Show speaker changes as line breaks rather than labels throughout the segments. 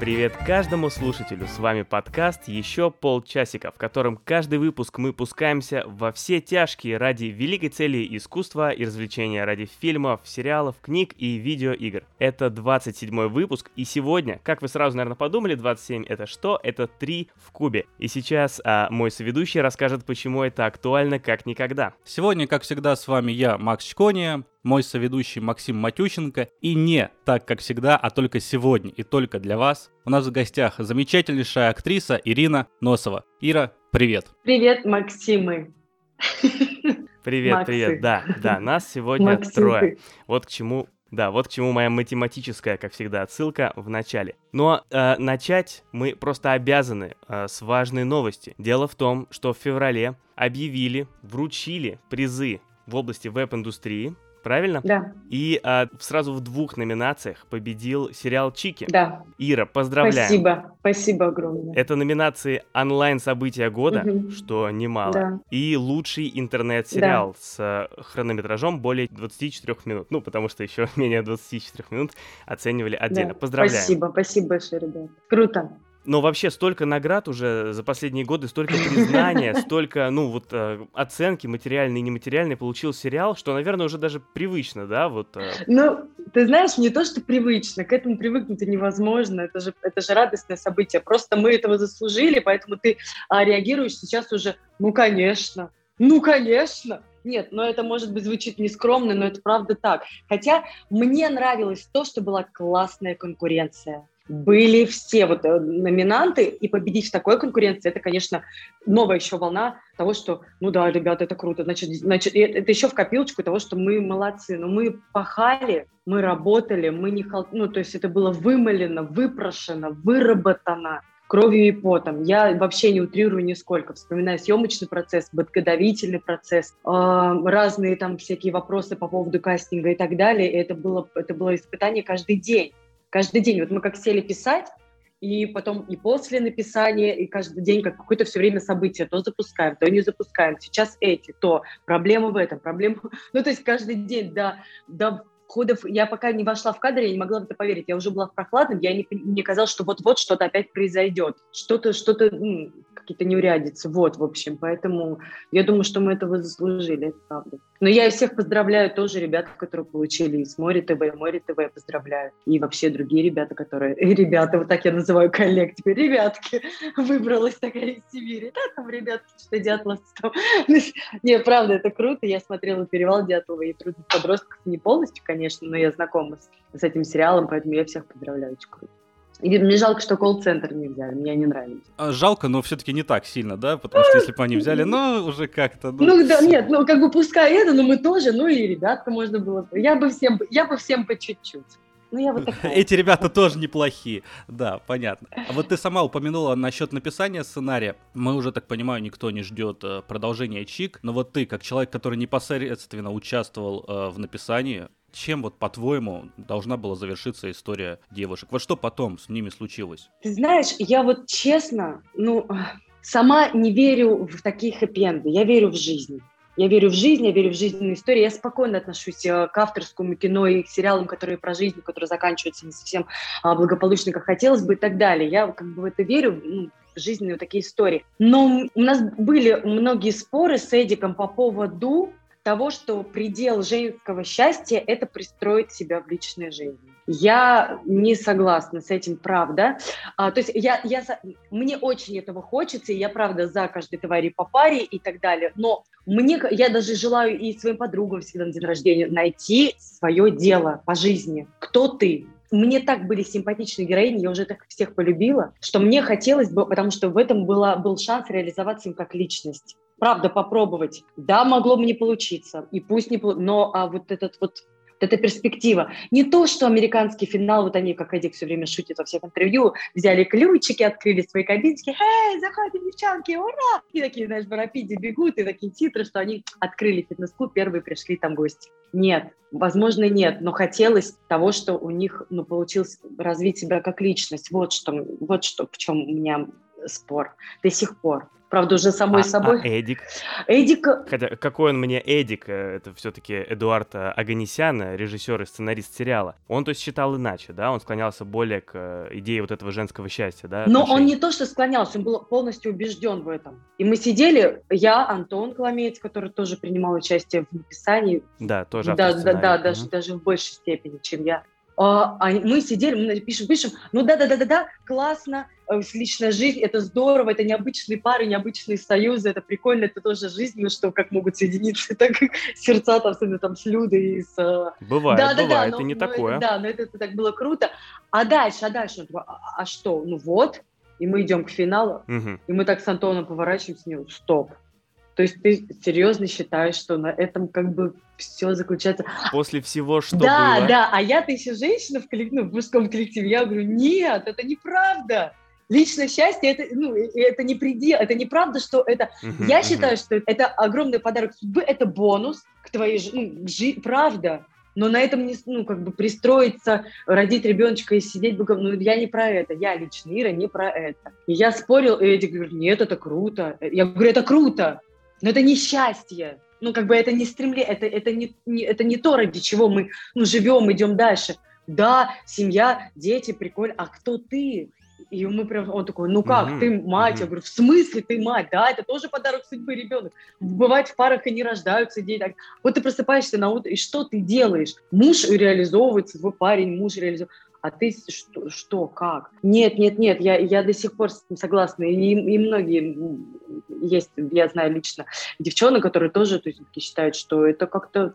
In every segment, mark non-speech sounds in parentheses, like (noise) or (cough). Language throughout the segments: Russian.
Привет каждому слушателю, с вами подкаст «Еще полчасика», в котором каждый выпуск мы пускаемся во все тяжкие ради великой цели искусства и развлечения, ради фильмов, сериалов, книг и видеоигр. Это 27 выпуск, и сегодня, как вы сразу, наверное, подумали, 27 это что? Это 3 в кубе. И сейчас а, мой соведущий расскажет, почему это актуально как никогда.
Сегодня, как всегда, с вами я, Макс Чкония, мой соведущий Максим Матющенко. И не так, как всегда, а только сегодня и только для вас. У нас в гостях замечательнейшая актриса Ирина Носова. Ира, привет.
Привет, Максимы.
Привет, Максы. привет. Да, да, нас сегодня Максим. трое. Вот к чему да, вот к чему моя математическая, как всегда, отсылка в начале. Но э, начать мы просто обязаны э, с важной новости. Дело в том, что в феврале объявили, вручили призы в области веб-индустрии правильно?
Да.
И а, сразу в двух номинациях победил сериал Чики.
Да.
Ира, поздравляем.
Спасибо, спасибо огромное.
Это номинации онлайн-события года, угу. что немало. Да. И лучший интернет-сериал да. с а, хронометражом более 24 минут. Ну, потому что еще (laughs) менее 24 минут оценивали отдельно. Да. Поздравляем.
Спасибо, спасибо большое, ребят. Круто.
Но вообще столько наград уже за последние годы, столько признания, (laughs) столько, ну, вот э, оценки материальные и нематериальные получил сериал, что, наверное, уже даже привычно, да, вот. Э.
Ну, ты знаешь, не то, что привычно, к этому привыкнуть невозможно, это же, это же радостное событие, просто мы этого заслужили, поэтому ты а, реагируешь сейчас уже, ну, конечно, ну, конечно, нет, но это, может быть, звучит нескромно, но это правда так. Хотя мне нравилось то, что была классная конкуренция были все вот э, номинанты, и победить в такой конкуренции, это, конечно, новая еще волна того, что, ну да, ребята, это круто, значит, значит это еще в копилочку того, что мы молодцы, но мы пахали, мы работали, мы не, ну, то есть это было вымолено, выпрошено, выработано кровью и потом. Я вообще не утрирую нисколько. Вспоминаю съемочный процесс, подготовительный процесс, э, разные там всякие вопросы по поводу кастинга и так далее. И это было, это было испытание каждый день каждый день. Вот мы как сели писать, и потом и после написания, и каждый день как какое-то все время событие. То запускаем, то не запускаем. Сейчас эти, то проблема в этом, проблема... (laughs) Ну, то есть каждый день до, до ходов, я пока не вошла в кадр, я не могла в это поверить. Я уже была в прохладном, я не, мне казалось, что вот-вот что-то опять произойдет. Что-то, что-то, какие-то неурядицы. Вот, в общем. Поэтому я думаю, что мы этого заслужили, это правда. Но я и всех поздравляю тоже ребят, которые получили из Море ТВ, Море ТВ поздравляю. И вообще другие ребята, которые... (laughs) Ребята, вот так я называю коллег теперь. Ребятки, (laughs) выбралась такая из Сибири. Да, там ребятки, что Дятловство. (laughs) Не, правда, это круто. Я смотрела «Перевал Дятлова» и «Трудных подростков» не полностью, конечно, но я знакома с, с этим сериалом, поэтому я всех поздравляю. Очень круто. И мне жалко, что колл-центр не взяли, мне не нравится.
А, жалко, но все-таки не так сильно, да? Потому что если бы они взяли, ну, уже как-то...
Ну... ну, да, нет, ну, как бы пускай это, но мы тоже, ну, и ребятка можно было... Я бы всем, я бы всем по чуть-чуть. Ну, я вот такая.
Эти ребята тоже неплохие. Да, понятно. А вот ты сама упомянула насчет написания сценария. Мы уже, так понимаю, никто не ждет э, продолжения Чик. Но вот ты, как человек, который непосредственно участвовал э, в написании, чем вот, по-твоему, должна была завершиться история девушек? Вот что потом с ними случилось?
Ты знаешь, я вот честно, ну, сама не верю в такие хэппи Я верю в жизнь. Я верю в жизнь, я верю в жизненные истории. Я спокойно отношусь э, к авторскому кино и к сериалам, которые про жизнь, которые заканчиваются не совсем а, благополучно, как хотелось бы и так далее. Я как бы в это верю, ну, жизненные вот такие истории. Но у нас были многие споры с Эдиком по поводу того, что предел женского счастья – это пристроить себя в личной жизни. Я не согласна с этим, правда. А, то есть я, я, мне очень этого хочется, и я, правда, за каждой твари по паре и так далее. Но мне, я даже желаю и своим подругам всегда на день рождения найти свое дело по жизни. Кто ты? Мне так были симпатичные героини, я уже так всех полюбила, что мне хотелось бы, потому что в этом была, был шанс реализоваться им как личность правда, попробовать. Да, могло бы не получиться, и пусть не но а вот этот вот эта перспектива. Не то, что американский финал, вот они, как Эдик все время шутит во всех интервью, взяли ключики, открыли свои кабинки, эй, заходим, девчонки, ура! И такие, знаешь, в рапиде бегут, и такие титры, что они открыли фитнес-клуб, первые пришли там гости. Нет, возможно, нет, но хотелось того, что у них ну, получилось развить себя как личность. Вот что, вот что в чем у меня спор до сих пор. Правда, уже самой
а,
собой.
А Эдик?
Эдик...
Хотя, какой он мне Эдик? Э, это все-таки Эдуард Аганесян, режиссер и сценарист сериала. Он, то есть, считал иначе, да? Он склонялся более к э, идее вот этого женского счастья, да?
Но отношений. он не то, что склонялся, он был полностью убежден в этом. И мы сидели, я, Антон Коломеец, который тоже принимал участие в написании.
Да, тоже
Да, да, да, угу. даже, даже в большей степени, чем я. А, а мы сидели, мы пишем, пишем, ну да-да-да-да-да, классно, э, личная жизнь, это здорово, это необычные пары, необычные союзы, это прикольно, это тоже жизнь, ну что, как могут соединиться (laughs) так сердца там, особенно там с Людой и с... Э,
бывает, да, бывает, да, да, это но, не но такое.
Это, да, но это, это так было круто. А дальше, а дальше, а, а что? Ну вот, и мы идем к финалу, угу. и мы так с Антоном поворачиваемся, не, стоп, то есть ты серьезно считаешь, что на этом как бы все заключается...
После всего, что
да,
было.
Да, да, а я-то еще женщина в, коллек... ну, в мужском коллективе, я говорю, нет, это неправда. Личное счастье это, ну, это не предел, это неправда, что это. Uh-huh, я uh-huh. считаю, что это огромный подарок судьбы, это бонус к твоей ну, жи... правда. Но на этом не, ну, как бы пристроиться, родить ребеночка и сидеть богом, ну, я не про это, я лично, Ира, не про это. И я спорил, и Эдик говорит, нет, это круто. Я говорю, это круто. Но это не счастье. Ну, как бы это не стремление, это, это, не, не, это не то, ради чего мы ну, живем, идем дальше. Да, семья, дети, прикольно. А кто ты? И мы прям, он такой, ну как, mm-hmm. ты мать? Mm-hmm. Я говорю, в смысле ты мать? Да, это тоже подарок судьбы ребенок. Бывает в парах и не рождаются дети. Вот ты просыпаешься на утро, и что ты делаешь? Муж реализовывается, свой парень, муж реализовывается а ты что, что как? Нет, нет, нет, я, я до сих пор согласна. И, и многие есть, я знаю лично, девчонок, которые тоже то есть, считают, что это как-то,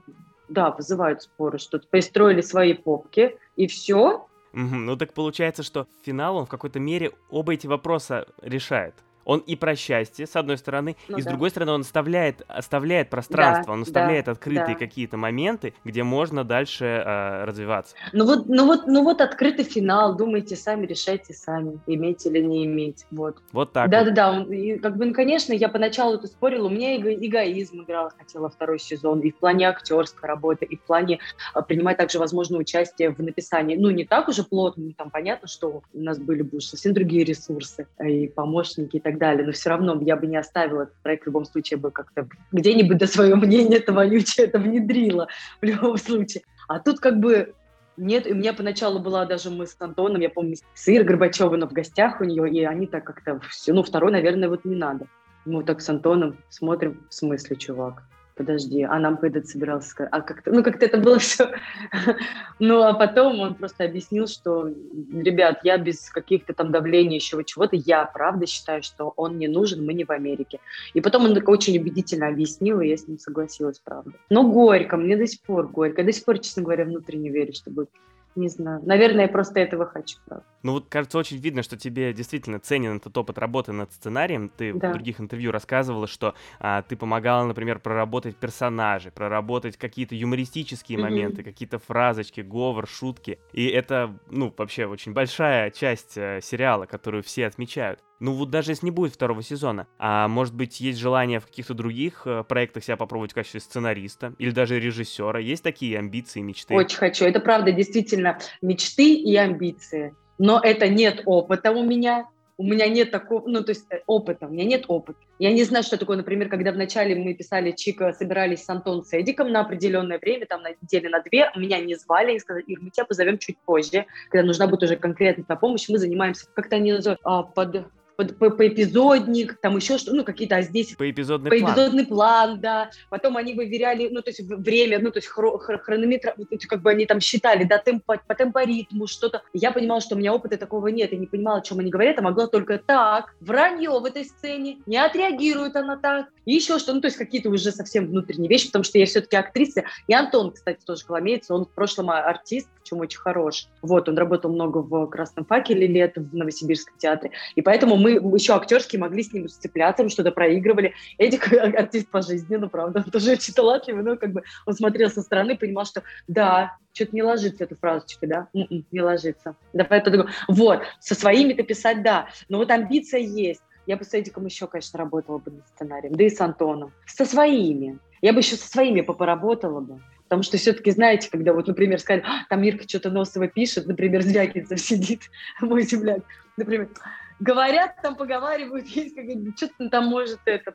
да, вызывают споры, что пристроили свои попки, и все,
Ну так получается, что финал он в какой-то мере оба эти вопроса решает он и про счастье, с одной стороны, ну, и с да. другой стороны он оставляет, оставляет пространство, да, он оставляет да, открытые да. какие-то моменты, где можно дальше э, развиваться.
Ну вот, ну вот, ну вот открытый финал, думайте сами, решайте сами, иметь или не иметь, вот.
Вот так.
Да-да-да, и как бы, ну, конечно, я поначалу это спорила, у меня эго, эгоизм играл, хотела второй сезон, и в плане актерской работы, и в плане а, принимать также, возможно, участие в написании, ну, не так уже плотно, ну, там понятно, что у нас были бы совсем другие ресурсы, и помощники, и так так далее, но все равно я бы не оставила этот проект в любом случае, бы как-то где-нибудь до свое мнение это вонючее это внедрила в любом случае. А тут как бы нет, и у меня поначалу была даже мы с Антоном, я помню, с Ирой Горбачевой, в гостях у нее, и они так как-то ну, второй, наверное, вот не надо. Мы вот так с Антоном смотрим, в смысле, чувак? Подожди, а нам когда-то собирался сказать, а как-то, ну, как-то это было (laughs) все. ну, а потом он просто объяснил, что, ребят, я без каких-то там давлений еще чего-то, я правда считаю, что он не нужен, мы не в Америке. И потом он так очень убедительно объяснил, и я с ним согласилась, правда. Но горько, мне до сих пор горько. Я до сих пор, честно говоря, внутренне верю, что будет не знаю. Наверное, я просто этого хочу, правда.
Ну вот, кажется, очень видно, что тебе действительно ценен этот опыт работы над сценарием. Ты да. в других интервью рассказывала, что а, ты помогала, например, проработать персонажей, проработать какие-то юмористические mm-hmm. моменты, какие-то фразочки, говор, шутки. И это, ну, вообще очень большая часть э, сериала, которую все отмечают. Ну вот даже если не будет второго сезона, а может быть есть желание в каких-то других э, проектах себя попробовать в качестве сценариста или даже режиссера? Есть такие амбиции, мечты?
Очень хочу. Это правда действительно мечты и амбиции. Но это нет опыта у меня. У меня нет такого, ну, то есть э, опыта, у меня нет опыта. Я не знаю, что такое, например, когда вначале мы писали Чика, собирались с Антоном с Эдиком на определенное время, там на неделю, на две, меня не звали и сказали, Ир, мы тебя позовем чуть позже, когда нужна будет уже конкретная помощь, мы занимаемся, как-то они называют, а, под по, по, поэпизодник, там еще что, ну, какие-то, а здесь...
Поэпизодный,
поэпизодный план. план, да. Потом они выверяли, ну, то есть время, ну, то есть хро, хронометр, как бы они там считали, да, темпо, по темпоритму, что-то. Я понимала, что у меня опыта такого нет, я не понимала, о чем они говорят, а могла только так, вранье в этой сцене, не отреагирует она так, и еще что, ну, то есть какие-то уже совсем внутренние вещи, потому что я все-таки актриса. И Антон, кстати, тоже коломеец, он в прошлом артист, чем очень хорош. Вот, он работал много в «Красном факеле» лет в Новосибирском театре, и поэтому мы еще актерски могли с ним сцепляться, мы что-то проигрывали. Эдик (laughs) артист по жизни, ну, правда, он тоже очень талантливый, но как бы он смотрел со стороны, понимал, что да, что-то не ложится эта фразочка, да, м-м, не ложится. Давай это вот, со своими-то писать, да, но вот амбиция есть. Я бы с Эдиком еще, конечно, работала бы над сценарием, да и с Антоном. Со своими. Я бы еще со своими поработала бы. Потому что все-таки, знаете, когда вот, например, сказали, а, там Ирка что-то носово пишет, например, (laughs) Звягинцев сидит, мой земляк, например, говорят, там поговаривают, (laughs) есть что-то там может это,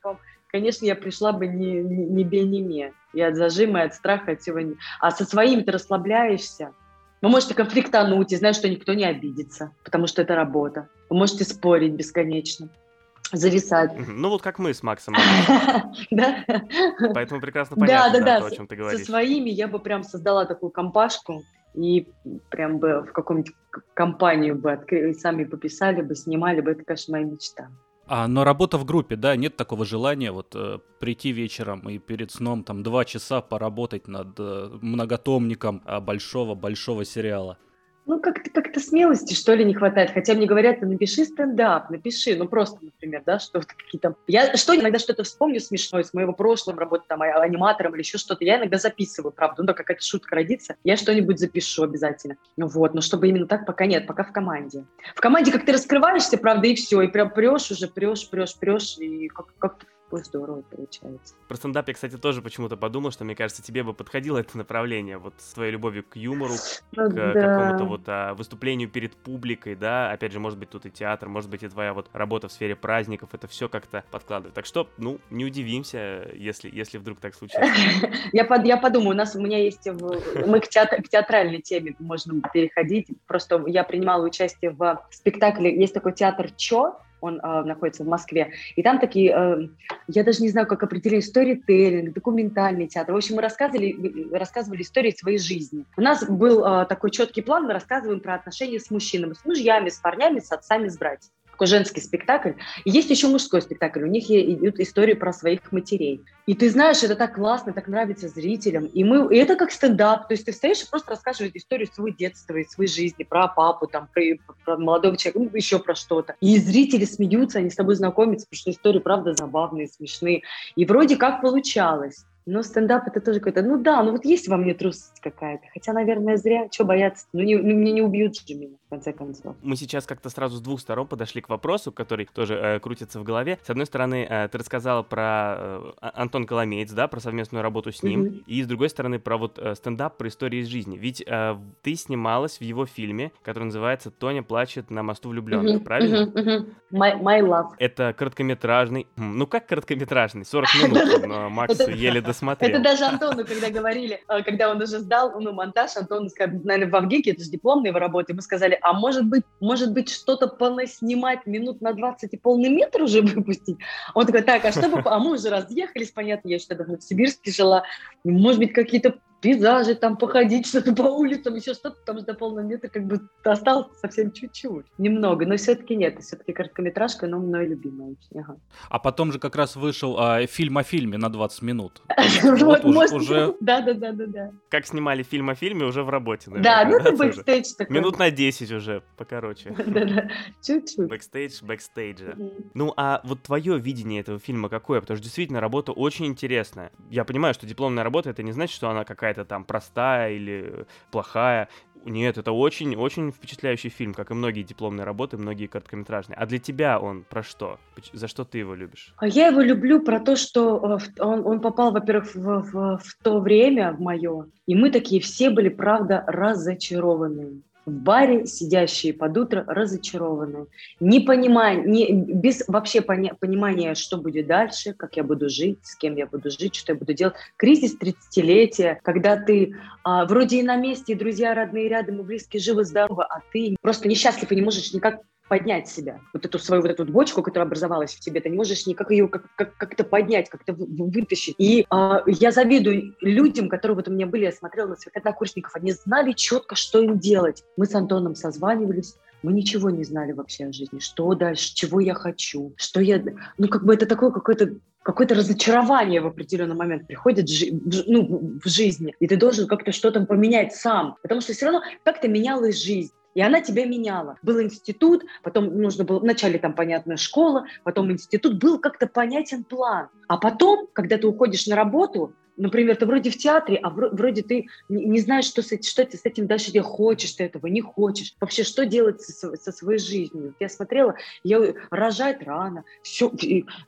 конечно, я пришла бы не, не, не ме. И от зажима, и от страха, от всего. А со своими ты расслабляешься. Вы можете конфликтануть и знать, что никто не обидится, потому что это работа. Вы можете спорить бесконечно зависать.
Ну вот как мы с Максом. (laughs)
Да?
Поэтому прекрасно понятно, да, о чем ты говоришь.
Со своими я бы прям создала такую компашку, и прям бы в каком-нибудь компанию бы открыли, сами пописали бы, снимали бы, это, конечно, моя мечта.
А, но работа в группе, да, нет такого желания вот э, прийти вечером и перед сном там два часа поработать над э, многотомником большого-большого сериала
ну, как-то как смелости, что ли, не хватает. Хотя мне говорят, напиши стендап, напиши, ну, просто, например, да, что какие-то... Я что иногда что-то вспомню смешное с моего прошлого, работы там а, аниматором или еще что-то, я иногда записываю, правда, ну, да, какая-то шутка родится, я что-нибудь запишу обязательно. Ну, вот, но чтобы именно так пока нет, пока в команде. В команде как ты раскрываешься, правда, и все, и прям прешь уже, прешь, прешь, прешь, и как- как Ой, здорово получается.
Про стендап я, кстати, тоже почему-то подумал, что, мне кажется, тебе бы подходило это направление, вот с твоей любовью к юмору, ну, к да. какому-то вот а, выступлению перед публикой, да, опять же, может быть, тут и театр, может быть, и твоя вот работа в сфере праздников, это все как-то подкладывает. Так что, ну, не удивимся, если, если вдруг так случится. (laughs)
Я, под, я подумаю, у нас, у меня есть, мы к, театр, к театральной теме можем переходить, просто я принимала участие в спектакле, есть такой театр «Чё», он э, находится в Москве. И там такие, э, я даже не знаю, как определить, сторителлинг, документальный театр. В общем, мы рассказывали, рассказывали истории своей жизни. У нас был э, такой четкий план, мы рассказываем про отношения с мужчинами, с мужьями, с парнями, с отцами, с братьями такой женский спектакль. И есть еще мужской спектакль. У них идут истории про своих матерей. И ты знаешь, это так классно, так нравится зрителям. И, мы, и это как стендап. То есть ты встаешь и просто рассказываешь историю своего детства и своей жизни, про папу, там, про, про молодого человека, ну, еще про что-то. И зрители смеются, они с тобой знакомятся, потому что истории, правда, забавные, смешные. И вроде как получалось. Но стендап это тоже какой-то, ну да, ну вот есть во мне трусость какая-то. Хотя, наверное, зря. Что бояться? Ну, не, ну мне не убьют же меня, конце концов.
Мы сейчас как-то сразу с двух сторон подошли к вопросу, который тоже э, крутится в голове. С одной стороны, э, ты рассказала про э, а, Антон Коломеец, да, про совместную работу с ним. Mm-hmm. И с другой стороны, про вот э, стендап, про истории из жизни. Ведь э, ты снималась в его фильме, который называется «Тоня плачет на мосту влюбленных», mm-hmm. правильно?
Mm-hmm. My, my Love.
Это короткометражный. Ну, как короткометражный? 40 минут, (laughs) но Максу еле досмотрел.
Это даже Антону, когда говорили, э, когда он уже сдал, ну, монтаж, Антон, наверное, в Авгике, это же дипломная его работа, мы сказали, а может быть, может быть, что-то понаснимать минут на 20 и полный метр уже (laughs) выпустить? Он такой, так, а что бы, а мы уже разъехались, понятно, я тогда в Новосибирске жила, может быть, какие-то пейзажи, там походить, (laughs) что-то по улицам, еще что-то, там же до полного метра как бы осталось совсем чуть-чуть, немного, но все-таки нет, все-таки короткометражка, но мной любимая очень. Ага.
А потом же как раз вышел а, фильм о фильме на 20 минут. (laughs)
Вот уже... Да, да, да, да, да.
Как снимали фильм о фильме уже в работе,
Да, ну это бэкстейдж такой.
Минут на 10 уже, покороче. (laughs)
Да, да, чуть-чуть.
Бэкстейдж, бэкстейджа. Ну, а вот твое видение этого фильма какое? Потому что действительно работа очень интересная. Я понимаю, что дипломная работа, это не значит, что она какая какая-то там простая или плохая. Нет, это очень-очень впечатляющий фильм, как и многие дипломные работы, многие короткометражные. А для тебя он про что? За что ты его любишь?
А я его люблю про то, что э, он, он попал, во-первых, в, в, в то время, в мое, и мы такие все были, правда, разочарованы в баре, сидящие под утро, разочарованные, не понимая, не, без вообще пони, понимания, что будет дальше, как я буду жить, с кем я буду жить, что я буду делать. Кризис 30-летия, когда ты а, вроде и на месте, и друзья родные рядом, и близкие живы-здоровы, а ты просто несчастлив и не можешь никак поднять себя. Вот эту свою вот эту бочку, которая образовалась в тебе, ты не можешь никак ее как- как- как-то поднять, как-то вытащить. И э, я завидую людям, которые вот у меня были, я смотрела на своих однокурсников, они знали четко, что им делать. Мы с Антоном созванивались, мы ничего не знали вообще о жизни, что дальше, чего я хочу, что я... Ну, как бы это такое какое-то какое-то разочарование в определенный момент приходит в, ну, в жизни, и ты должен как-то что-то поменять сам, потому что все равно как-то менялась жизнь. И она тебя меняла. Был институт, потом нужно было, вначале там, понятно, школа, потом институт, был как-то понятен план. А потом, когда ты уходишь на работу, например, ты вроде в театре, а вроде ты не, знаешь, что, с, что ты с этим дальше делать, хочешь ты этого, не хочешь. Вообще, что делать со, со своей жизнью? Я смотрела, я рожать рано, все,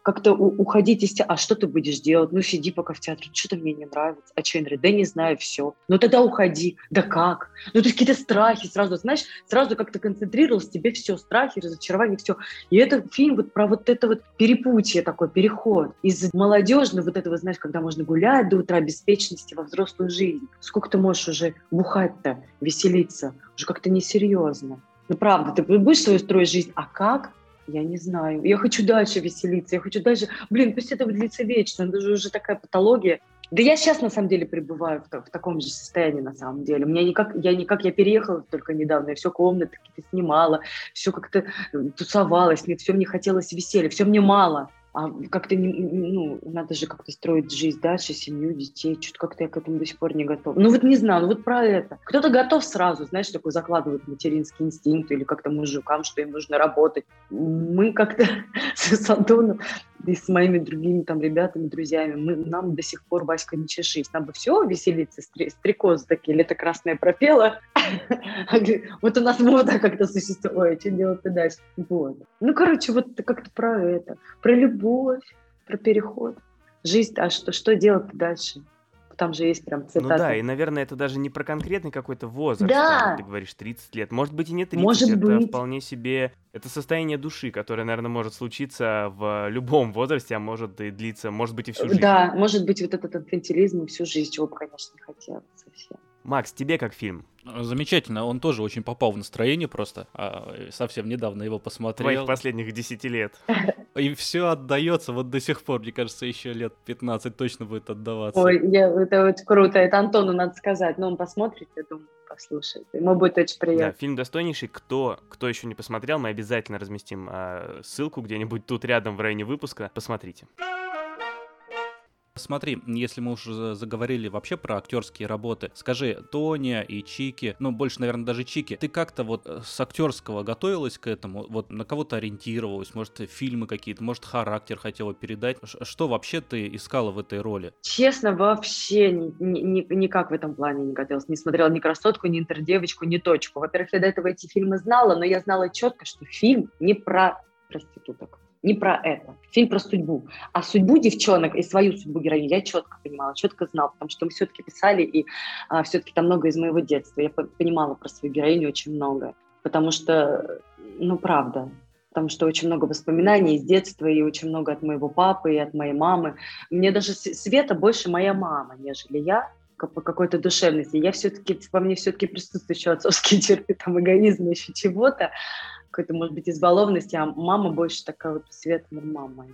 как-то уходить из театра. А что ты будешь делать? Ну, сиди пока в театре. Что-то мне не нравится. А что я Да не знаю, все. Ну, тогда уходи. Да как? Ну, то есть какие-то страхи сразу, знаешь, сразу как-то концентрировалось тебе все, страхи, разочарование, все. И это фильм вот про вот это вот перепутье такой, переход из молодежного вот этого, знаешь, когда можно гулять утра, беспечности во взрослую жизнь. Сколько ты можешь уже бухать-то, веселиться? Уже как-то несерьезно. Ну, правда, ты будешь свою строить жизнь, а как? Я не знаю. Я хочу дальше веселиться, я хочу дальше... Блин, пусть это длится вечно, это же уже такая патология. Да я сейчас, на самом деле, пребываю в, в таком же состоянии, на самом деле. У меня никак, я никак, я переехала только недавно, я все комнаты снимала, все как-то э, тусовалась, мне все мне хотелось веселья, все мне мало а как-то, ну, надо же как-то строить жизнь дальше, семью, детей, что-то как-то я к этому до сих пор не готов. Ну вот не знаю, ну вот про это. Кто-то готов сразу, знаешь, такой закладывает материнский инстинкт или как-то мужикам, что им нужно работать. Мы как-то (laughs) с Антоном и с моими другими там ребятами, друзьями, мы, нам до сих пор, Васька, не чешись. Нам бы все веселиться, стрекозы такие, лето красное пропела. (laughs) Вот у нас мода как-то существует, что делать-то дальше? Вот. Ну, короче, вот как-то про это, про любовь, про переход. Жизнь, а что, что делать дальше? там же есть прям цитаты.
Ну да, и, наверное, это даже не про конкретный какой-то возраст.
Да.
Ты говоришь 30 лет. Может быть и не 30.
Может
это
быть.
вполне себе... Это состояние души, которое, наверное, может случиться в любом возрасте, а может и длиться, может быть и всю жизнь.
Да, может быть вот этот инфантилизм всю жизнь, чего бы, конечно, не хотелось совсем.
Макс, тебе как фильм?
Замечательно, он тоже очень попал в настроение просто. А, совсем недавно его посмотрел.
Твоих последних 10 лет. (laughs)
И все отдается вот до сих пор, мне кажется, еще лет 15 точно будет отдаваться.
Ой, я, это вот круто, это Антону надо сказать, но он посмотрит, я думаю, послушает. Ему будет очень приятно. Да,
фильм достойнейший. Кто, кто еще не посмотрел, мы обязательно разместим э, ссылку где-нибудь тут рядом в районе выпуска. Посмотрите.
Смотри, если мы уже заговорили вообще про актерские работы, скажи, Тоня и Чики, ну, больше, наверное, даже Чики, ты как-то вот э, с актерского готовилась к этому, вот на кого-то ориентировалась, может, фильмы какие-то, может, характер хотела передать? Что вообще ты искала в этой роли?
Честно, вообще ни, ни, никак в этом плане не готовилась. Не смотрела ни «Красотку», ни «Интердевочку», ни «Точку». Во-первых, я до этого эти фильмы знала, но я знала четко, что фильм не про проституток не про это. Фильм про судьбу. А судьбу девчонок и свою судьбу героини я четко понимала, четко знала, потому что мы все-таки писали, и а, все-таки там много из моего детства. Я понимала про свою героиню очень много. Потому что, ну, правда, потому что очень много воспоминаний из детства, и очень много от моего папы, и от моей мамы. Мне даже Света больше моя мама, нежели я по какой-то душевности. Я все-таки, во мне все-таки присутствуют еще отцовские черты, (laughs) там, эгоизма, еще чего-то какой-то, может быть, избалованности, а мама больше такая вот светлая мама.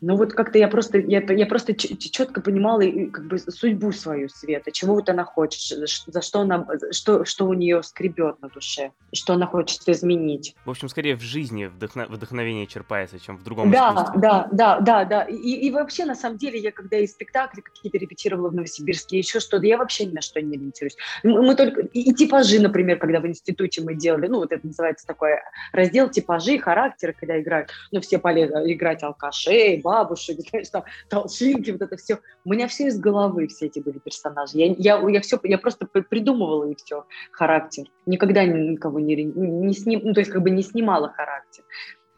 Ну вот как-то я просто, я, я просто четко понимала как бы судьбу свою Света, чего вот она хочет, за что она, что, что у нее скребет на душе, что она хочет изменить.
В общем, скорее в жизни вдохно, вдохновение черпается, чем в другом
да,
искусстве.
Да, да, да, да. И, и вообще, на самом деле, я когда и спектакли какие-то репетировала в Новосибирске, еще что-то, я вообще ни на что не ориентируюсь. Мы только, и, и типажи, например, когда в институте мы делали, ну вот это называется такой раздел типажи, характеры, когда играют, ну все полезно играть алкашей, бабушек, (laughs) знаешь, там, толщинки, вот это все. У меня все из головы все эти были персонажи. Я, я, я, все, я просто придумывала и все, характер. Никогда никого не, не сним, ну, то есть как бы не снимала характер.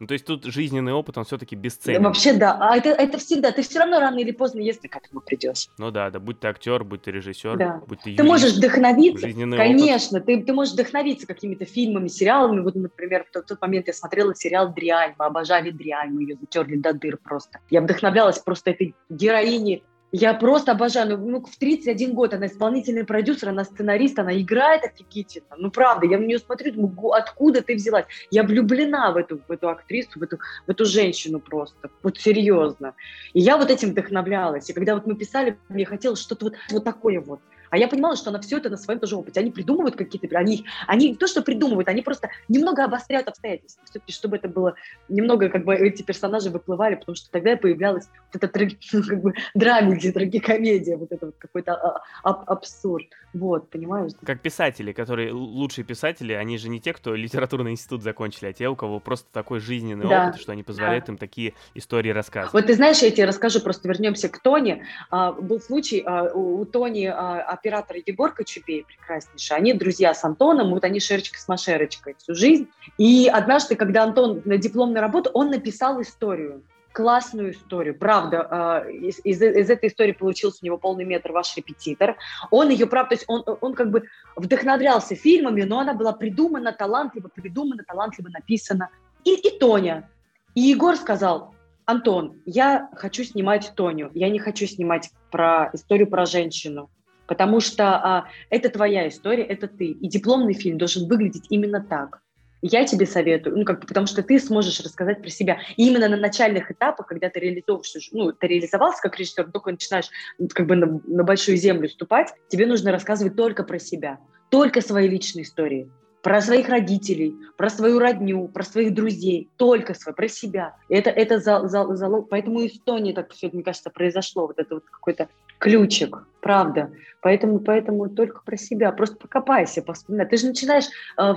Ну, то есть тут жизненный опыт, он все-таки бесценен.
Вообще, да. А это, это всегда. Ты все равно рано или поздно, если к этому придешь.
Ну да, да. Будь ты актер, будь ты режиссер,
да.
будь ты
юрист, Ты можешь вдохновиться. Конечно, ты, ты можешь вдохновиться какими-то фильмами, сериалами. Вот, например, в тот, в тот момент я смотрела сериал «Дрянь». Мы обожали «Дрянь», мы ее затерли до дыр просто. Я вдохновлялась просто этой героиней я просто обожаю. Ну, ну, в 31 год она исполнительный продюсер, она сценарист, она играет офигительно. Ну, правда, я на нее смотрю, думаю, откуда ты взялась? Я влюблена в эту, в эту актрису, в эту, в эту женщину просто. Вот серьезно. И я вот этим вдохновлялась. И когда вот мы писали, мне хотелось что-то вот, вот такое вот А я понимала, что она все это на своем тоже опыте. Они придумывают какие-то... Они, они не то, что придумывают, они просто немного обостряют обстоятельства. Все-таки, чтобы это было немного, как бы эти персонажи выплывали, потому что тогда появлялась вот эта (laughs) ну, как бы, драмеди, трагикомедия, вот это вот какой-то а, а, абсурд. Вот, понимаешь?
Как писатели, которые лучшие писатели, они же не те, кто литературный институт закончили, а те, у кого просто такой жизненный да. опыт, что они позволяют да. им такие истории рассказывать.
Вот ты знаешь, я тебе расскажу, просто вернемся к Тоне. А, был случай, а, у, у Тони а, оператор Егор Кочубей, прекраснейший, они друзья с Антоном, вот они шерочка с машерочкой всю жизнь. И однажды, когда Антон на дипломной работе, он написал историю классную историю, правда. Из, из, из этой истории получился у него полный метр ваш репетитор. Он ее, правда, то есть он, он как бы вдохновлялся фильмами, но она была придумана, талантливо придумана, талантливо написана. И, и Тоня. И Егор сказал, Антон, я хочу снимать Тоню, я не хочу снимать про историю про женщину, потому что а, это твоя история, это ты. И дипломный фильм должен выглядеть именно так. Я тебе советую, ну, как, потому что ты сможешь рассказать про себя. И именно на начальных этапах, когда ты реализовываешь, ну, ты реализовался как режиссер, только начинаешь как бы на, на большую землю ступать, тебе нужно рассказывать только про себя, только свои личные истории про своих родителей, про свою родню, про своих друзей, только свой, про себя. Это, это за, за, залог. Поэтому Эстонии так все, мне кажется, произошло. Вот это вот какой-то ключик, правда. Поэтому, поэтому только про себя. Просто покопайся, вспоминай. Ты же начинаешь, э,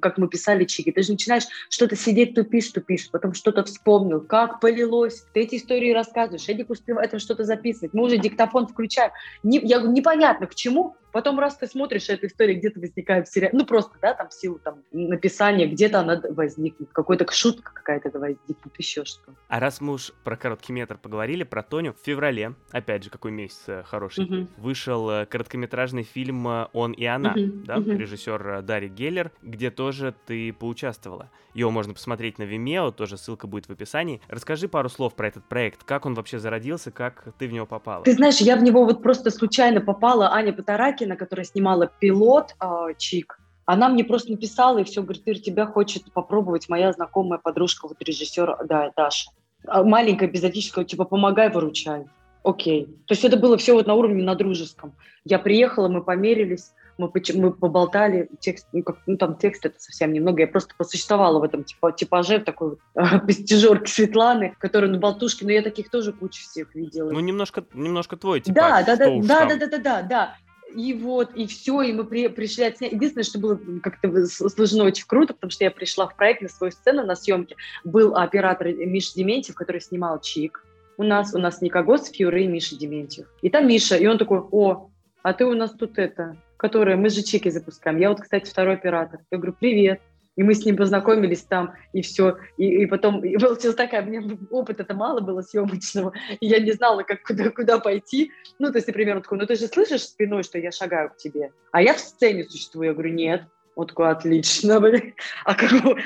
как мы писали Чики, ты же начинаешь что-то сидеть, тупишь, тупишь, потом что-то вспомнил, как полилось. Ты эти истории рассказываешь, Эдик успевает что-то записывать. Мы уже диктофон включаем. Не, я, непонятно к чему, Потом раз ты смотришь, эта история где-то возникает в сериале, ну просто, да, там в силу там, написания, где-то она возникнет, какой-то шутка какая-то возникнет, еще что.
А раз мы уж про короткий метр поговорили, про Тоню, в феврале, опять же, какой месяц э, хороший, угу. вышел э, короткометражный фильм э, «Он и она», угу. да, угу. режиссер Дарья Геллер, где тоже ты поучаствовала. Его можно посмотреть на Vimeo, тоже ссылка будет в описании. Расскажи пару слов про этот проект, как он вообще зародился, как ты в него попала?
Ты знаешь, я в него вот просто случайно попала, Аня Потараки Ларкина, которая снимала пилот э, Чик, она мне просто написала и все, говорит, Ир, тебя хочет попробовать моя знакомая подружка, вот режиссер, да, Даша. А, маленькая эпизодическая, типа, помогай, выручай. Окей. То есть это было все вот на уровне на дружеском. Я приехала, мы померились, мы, мы поболтали, текст, ну, как, ну там текст это совсем немного, я просто посуществовала в этом типа, типаже, в такой вот (laughs) пестижерке Светланы, которая на болтушке, но я таких тоже кучу всех видела.
Ну, немножко, немножко твой типа.
Да, да, да, да, да, да, да, да, да. И вот, и все, и мы при, пришли отснять. Единственное, что было как-то сложно очень круто, потому что я пришла в проект на свою сцену на съемке. Был оператор Миша Дементьев, который снимал Чик. У нас, у нас Никогос, Фьюры и Миша Дементьев. И там Миша, и он такой, о, а ты у нас тут это, которая, мы же чеки запускаем. Я вот, кстати, второй оператор. Я говорю, привет. И мы с ним познакомились там, и все. И, и потом и (laughs) получилось такая, у меня опыта-то мало было съемочного, и я не знала, как куда, куда пойти. Ну, то есть, например, он такой, ну ты же слышишь спиной, что я шагаю к тебе? А я в сцене существую. Я говорю, нет. Он такой, отлично, (laughs) блин. А как бы,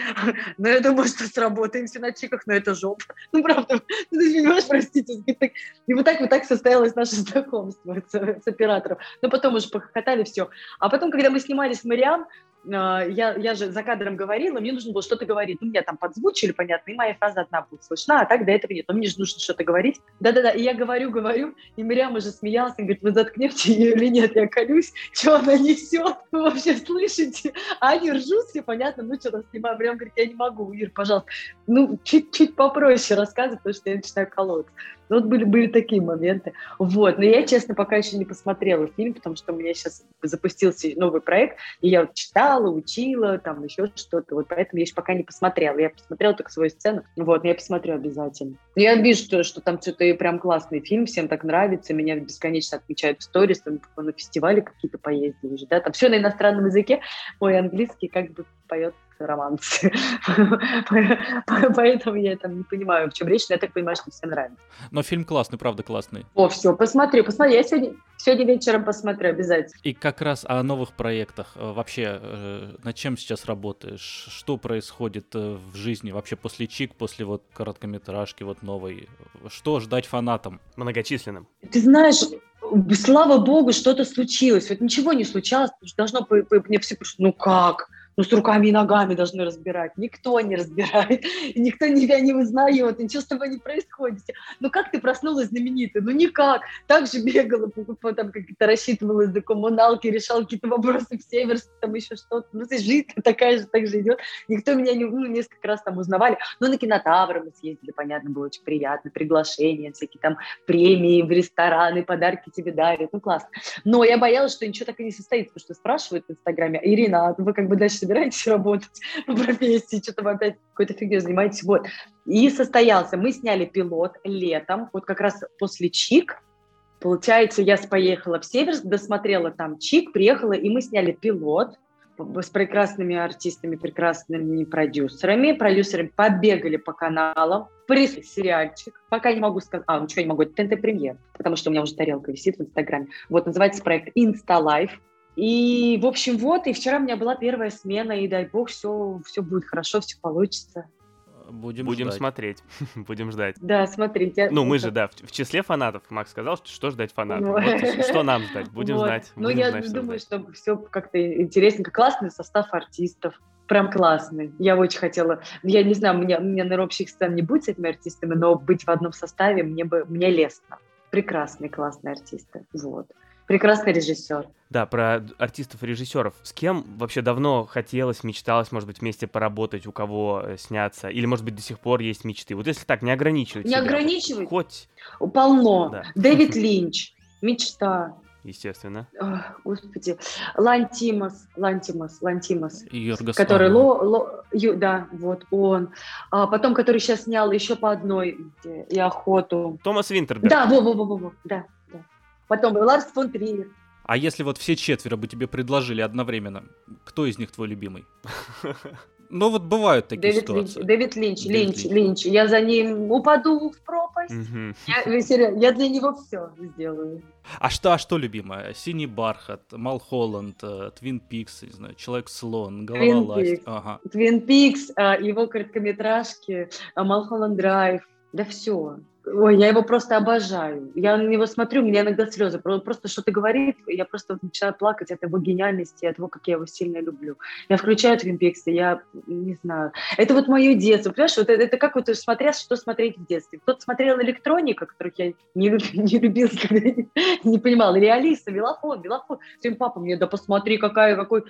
ну, я думаю, что сработаемся на чиках, но это жопа. (laughs) Ну, правда, ну, ты понимаешь, простите. И вот так, вот так состоялось наше знакомство с, с оператором. Но потом уже похохотали, все. А потом, когда мы снимали с Мариам, а, я, я же за кадром говорила, мне нужно было что-то говорить. Ну, меня там подзвучили, понятно, и моя фраза одна будет слышна, а так до этого нет. Но мне же нужно что-то говорить. Да-да-да, и я говорю, говорю, и Мирям уже смеялась, и говорит, вы заткнете ее или нет? Я колюсь, что она несет? Вы вообще слышите? А они ржут все, понятно, ну что там снимаем. Прям говорит, я не могу, Ир, пожалуйста. Ну, чуть-чуть попроще рассказывать, потому что я начинаю колоться. Ну, вот были, были такие моменты. Вот. Но я, честно, пока еще не посмотрела фильм, потому что у меня сейчас запустился новый проект, и я вот читала, учила, там еще что-то. Вот поэтому я еще пока не посмотрела. Я посмотрела только свою сцену. Вот, но я посмотрю обязательно. Но я вижу, что, что там что-то и прям классный фильм, всем так нравится. Меня бесконечно отмечают в сторис, там, на фестивале какие-то поездили уже, да, там все на иностранном языке. Мой английский как бы поет романс. (laughs) Поэтому я там не понимаю, в чем речь, но я так понимаю, что всем нравится.
Но фильм классный, правда классный.
О, все, посмотрю, посмотрю. Я сегодня, сегодня вечером посмотрю обязательно.
И как раз о новых проектах. Э, вообще, э, над чем сейчас работаешь? Что происходит э, в жизни вообще после Чик, после вот короткометражки вот новой? Что ждать фанатам?
Многочисленным.
Ты знаешь, слава богу, что-то случилось. Вот ничего не случалось, должно мне все пришло, ну как? Ну, с руками и ногами должны разбирать. Никто не разбирает, (laughs) никто тебя не узнает, ничего с тобой не происходит. Ну, как ты проснулась знаменитой? Ну, никак. Так же бегала, (laughs) там как-то рассчитывала за коммуналки, решала какие-то вопросы в Северске, там еще что-то. Ну, есть жизнь (laughs) такая же, так же идет. Никто меня не, ну, несколько раз там узнавали. Ну, на кинотавры мы съездили, понятно, было очень приятно. Приглашения, всякие там премии в рестораны, подарки тебе дарят. Ну, классно. Но я боялась, что ничего так и не состоится, потому что спрашивают в Инстаграме, Ирина, а вы как бы дальше собираетесь работать (laughs) по профессии, что-то вы опять какой-то фигней занимаетесь, вот. И состоялся, мы сняли пилот летом, вот как раз после ЧИК, Получается, я поехала в Северск, досмотрела там ЧИК, приехала, и мы сняли пилот с прекрасными артистами, прекрасными продюсерами. Продюсеры побегали по каналам, прислали сериальчик. Пока не могу сказать... А, ничего не могу, это ТНТ премьер, потому что у меня уже тарелка висит в Инстаграме. Вот, называется проект Life. И, в общем, вот, и вчера у меня была первая смена, и дай бог, все, все будет хорошо, все получится.
Будем, Будем ждать. смотреть. (laughs) Будем ждать.
Да, смотрите.
Ну, мы же, да, в, в числе фанатов. Макс сказал, что, что ждать фанатов. Ну, вот, (laughs) что нам ждать? Будем вот. знать.
Ну, я
знать,
думаю, что, что все как-то интересненько. Классный состав артистов. Прям классный. Я очень хотела. Я не знаю, у меня, у меня на общих сцен не будет с этими артистами, но быть в одном составе мне бы мне лестно. Прекрасные, классные артисты. Вот прекрасный режиссер.
Да, про артистов и режиссеров. С кем вообще давно хотелось, мечталось, может быть, вместе поработать, у кого э, сняться? Или, может быть, до сих пор есть мечты? Вот если так, не ограничивать
Не
себя,
ограничивать?
Хоть.
Полно. Да. Дэвид (laughs) Линч. Мечта.
Естественно.
О, господи. Лантимас, Лантимас, Лантимас.
Йоргас
который ло, ло, ю, да, вот он. А потом, который сейчас снял еще по одной и охоту.
Томас Винтерберг.
Да, во, во, во, во, да. Потом Ларс фон Триер.
А если вот все четверо бы тебе предложили одновременно, кто из них твой любимый? (laughs) Ну вот бывают такие
Дэвид
ситуации.
Линч, Дэвид Линч, Линч, Линч, Линч. Я за ним упаду в пропасть. Угу. Я, я для него все сделаю.
А что, а что любимое? Синий бархат, Малхолланд, э, Твин Пикс, не знаю, Человек-слон, Голова ласть. Ага.
Твин Пикс, его короткометражки, Малхолланд Драйв, да все. Ой, я его просто обожаю. Я на него смотрю, у меня иногда слезы. Просто что-то говорит, я просто начинаю плакать от его гениальности, от того, как я его сильно люблю. Я включаю Twin Peaks, я не знаю. Это вот мое детство, понимаешь? Вот это, это как вот смотря, что смотреть в детстве. Кто-то смотрел электроника, которых я не, (laughs) не любил, когда не, не понимала. Или Алиса, Велофон, Велофон. Всем папа мне, да посмотри, какая, какой...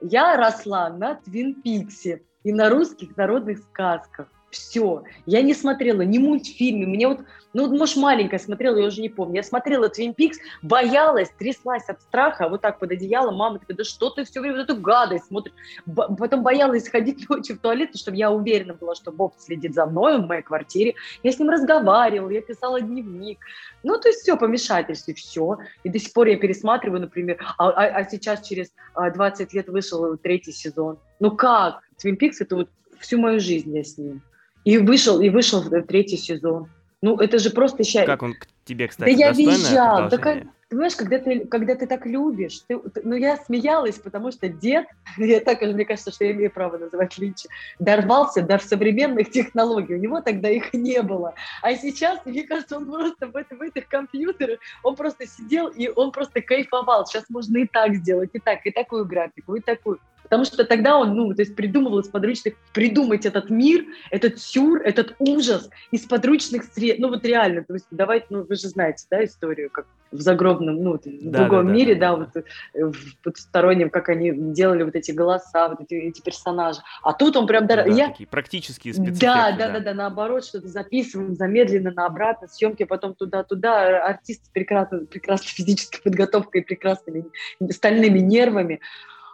Я росла на Твин Пиксе и на русских народных сказках все. Я не смотрела ни мультфильмы, мне вот, ну, может, маленькая смотрела, я уже не помню. Я смотрела Twin Peaks, боялась, тряслась от страха, вот так под одеялом. Мама такая, да что ты все время эту гадость смотришь? Б- потом боялась ходить (laughs) ночью в туалет, чтобы я уверена была, что Боб следит за мной в моей квартире. Я с ним разговаривала, я писала дневник. Ну, то есть все, помешательство, все. И до сих пор я пересматриваю, например, а, а, а сейчас через 20 а, лет вышел третий сезон. Ну как? Twin Peaks — это вот всю мою жизнь я с ним. И вышел, и вышел третий сезон. Ну, это же просто счастье.
Как он к тебе, кстати,
Да я визжал. Да как, ты понимаешь, когда ты, когда ты так любишь, ты, ты, ну, я смеялась, потому что дед, (laughs) я так, мне кажется, что я имею право называть Линча, дорвался до современных технологий. У него тогда их не было. А сейчас, мне кажется, он просто в, в этих компьютерах, он просто сидел и он просто кайфовал. Сейчас можно и так сделать, и так, и такую графику, и такую. Потому что тогда он, ну, то есть придумывал из подручных, придумать этот мир, этот сюр, этот ужас из подручных средств. Ну, вот реально, то есть давайте, ну, вы же знаете, да, историю, как в загробном, ну, в да, другом да, мире, да, да, да, вот э, в потустороннем, как они делали вот эти голоса, вот эти, эти персонажи. А тут он прям...
Да,
я...
такие практические спецэффекты.
Да, да, да, да, наоборот, что-то записываем замедленно на обратно, съемки, потом туда-туда, артисты прекрасно, прекрасной физической подготовкой, прекрасными стальными нервами.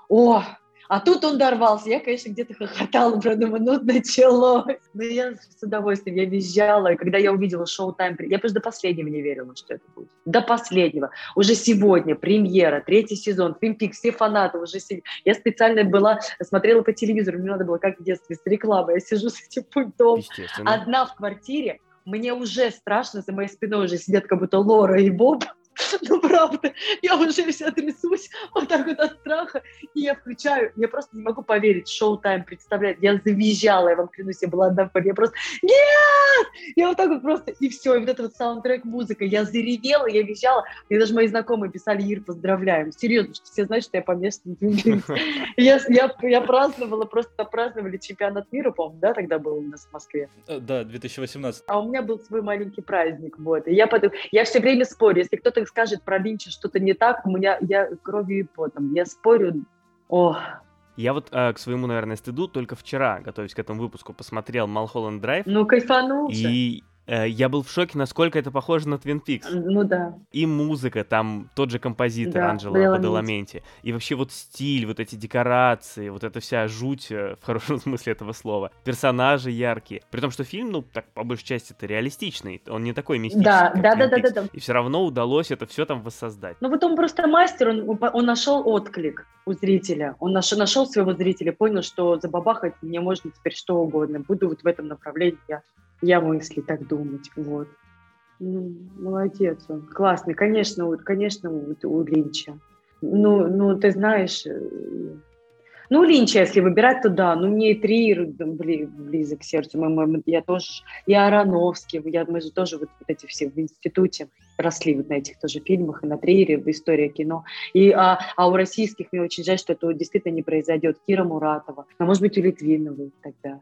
О, а тут он дорвался. Я, конечно, где-то хохотала, про думаю, ну началось. Но я с удовольствием, я визжала. И когда я увидела шоу-тайм, я просто до последнего не верила, что это будет. До последнего. Уже сегодня премьера, третий сезон, Twin Peaks, все фанаты уже сидят. Я специально была, смотрела по телевизору, мне надо было, как в детстве, с рекламой. Я сижу с этим пультом. Одна в квартире. Мне уже страшно, за моей спиной уже сидят как будто Лора и Боб. (laughs) Ну, правда, я уже вся трясусь, вот так вот от страха, и я включаю, я просто не могу поверить, шоу-тайм представляет, я завизжала, я вам клянусь, я была одна я просто, нет! Я вот так вот просто, и все, и вот этот вот саундтрек, музыка, я заревела, я визжала, и даже мои знакомые писали, Ир, поздравляем, серьезно, что все знают, что я помешана (laughs) я, я, я праздновала, просто праздновали чемпионат мира, по-моему, да, тогда был у нас в Москве?
Э, да, 2018.
А у меня был свой маленький праздник, вот, и я, потом, я все время спорю, если кто-то скажет про Линча что-то не так, у меня, я кровью и потом, я спорю, ох,
я вот э, к своему, наверное, стыду. Только вчера, готовясь к этому выпуску, посмотрел Малхолланд Драйв.
Ну, кайфанул
И я был в шоке, насколько это похоже на Twin Peaks.
Ну да.
И музыка, там тот же композитор да, Анджело Бадаламенти. И вообще вот стиль, вот эти декорации, вот эта вся жуть, э, в хорошем (laughs) смысле этого слова. Персонажи яркие. При том, что фильм, ну, так, по большей части, это реалистичный. Он не такой мистический,
да, да, да, да, да, да.
И все равно удалось это все там воссоздать.
Ну вот он просто мастер, он, он нашел отклик у зрителя. Он нашел, нашел своего зрителя, понял, что забабахать мне можно теперь что угодно. Буду вот в этом направлении я я мысли так думать, вот. Ну, молодец он, классный, конечно, вот, конечно, вот, у Линча. Ну, ну, ты знаешь, э, ну, Линча, если выбирать, то да. Ну, мне и Триер близок к сердцу. Мы, мы, я тоже, и Ароновский, я, мы же тоже вот, вот эти все в институте росли вот на этих тоже фильмах, и на Триере, в истории кино. И, а, а у российских мне очень жаль, что это действительно не произойдет. Кира Муратова, а может быть, у Литвиновой тогда.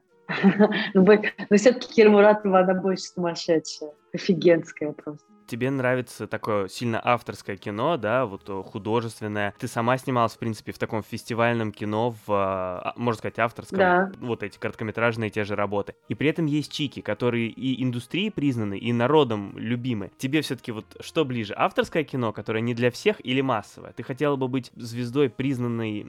Но (laughs) ну, все-таки Кира Муратова, она больше сумасшедшая, офигенская просто
тебе нравится такое сильно авторское кино, да, вот э, художественное. Ты сама снималась, в принципе, в таком фестивальном кино, в, а, можно сказать, авторском.
Да.
Вот эти короткометражные те же работы. И при этом есть чики, которые и индустрией признаны, и народом любимы. Тебе все-таки вот что ближе, авторское кино, которое не для всех, или массовое? Ты хотела бы быть звездой, признанной